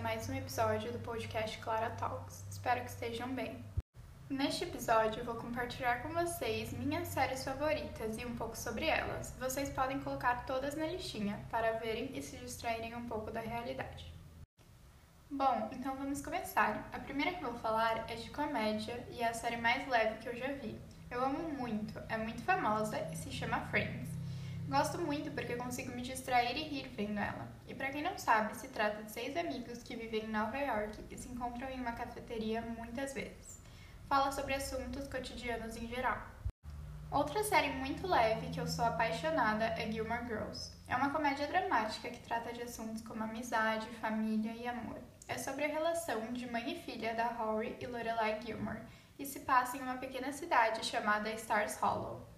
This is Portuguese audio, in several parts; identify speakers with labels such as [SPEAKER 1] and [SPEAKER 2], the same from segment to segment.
[SPEAKER 1] mais um episódio do podcast Clara Talks. Espero que estejam bem. Neste episódio, vou compartilhar com vocês minhas séries favoritas e um pouco sobre elas. Vocês podem colocar todas na listinha para verem e se distraírem um pouco da realidade. Bom, então vamos começar. A primeira que vou falar é de comédia e é a série mais leve que eu já vi. Eu amo muito, é muito famosa e se chama Friends. Gosto muito porque consigo me distrair e rir vendo ela. E para quem não sabe, se trata de seis amigos que vivem em Nova York e se encontram em uma cafeteria muitas vezes. Fala sobre assuntos cotidianos em geral. Outra série muito leve que eu sou apaixonada é Gilmore Girls. É uma comédia dramática que trata de assuntos como amizade, família e amor. É sobre a relação de mãe e filha da Rory e Lorelai Gilmore e se passa em uma pequena cidade chamada Stars Hollow.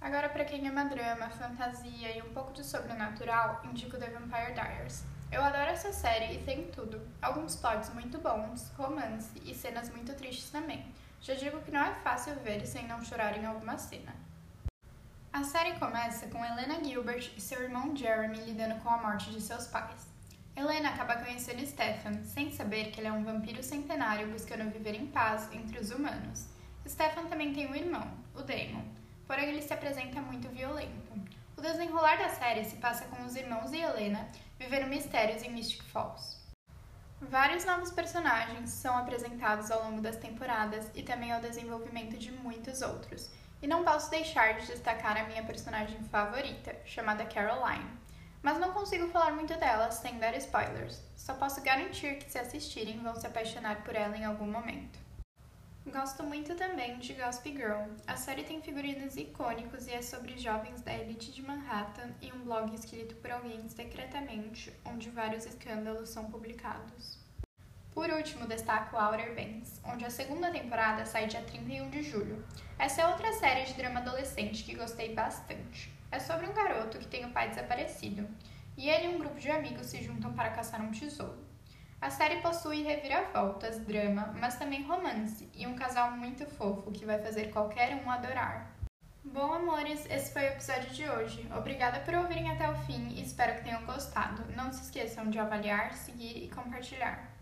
[SPEAKER 1] Agora, para quem ama drama, fantasia e um pouco de sobrenatural, indico The Vampire Diaries. Eu adoro essa série e tem tudo. Alguns plots muito bons, romance e cenas muito tristes também. Já digo que não é fácil ver sem não chorar em alguma cena. A série começa com Helena Gilbert e seu irmão Jeremy lidando com a morte de seus pais. Helena acaba conhecendo Stefan, sem saber que ele é um vampiro centenário buscando viver em paz entre os humanos. Stefan também tem um irmão, o Damon, porém ele se apresenta muito violento. O desenrolar da série se passa com os irmãos e Helena vivendo mistérios em Mystic Falls. Vários novos personagens são apresentados ao longo das temporadas e também ao desenvolvimento de muitos outros. E não posso deixar de destacar a minha personagem favorita, chamada Caroline. Mas não consigo falar muito dela sem dar spoilers. Só posso garantir que se assistirem vão se apaixonar por ela em algum momento. Gosto muito também de Gossip Girl. A série tem figurinos icônicos e é sobre jovens da elite de Manhattan e um blog escrito por alguém secretamente, onde vários escândalos são publicados. Por último, destaco Outer Banks, onde a segunda temporada sai dia 31 de julho. Essa é outra série de drama adolescente que gostei bastante. É sobre um garoto que tem o pai desaparecido, e ele e um grupo de amigos se juntam para caçar um tesouro. A série possui reviravoltas, drama, mas também romance e um casal muito fofo que vai fazer qualquer um adorar. Bom, amores, esse foi o episódio de hoje. Obrigada por ouvirem até o fim e espero que tenham gostado. Não se esqueçam de avaliar, seguir e compartilhar.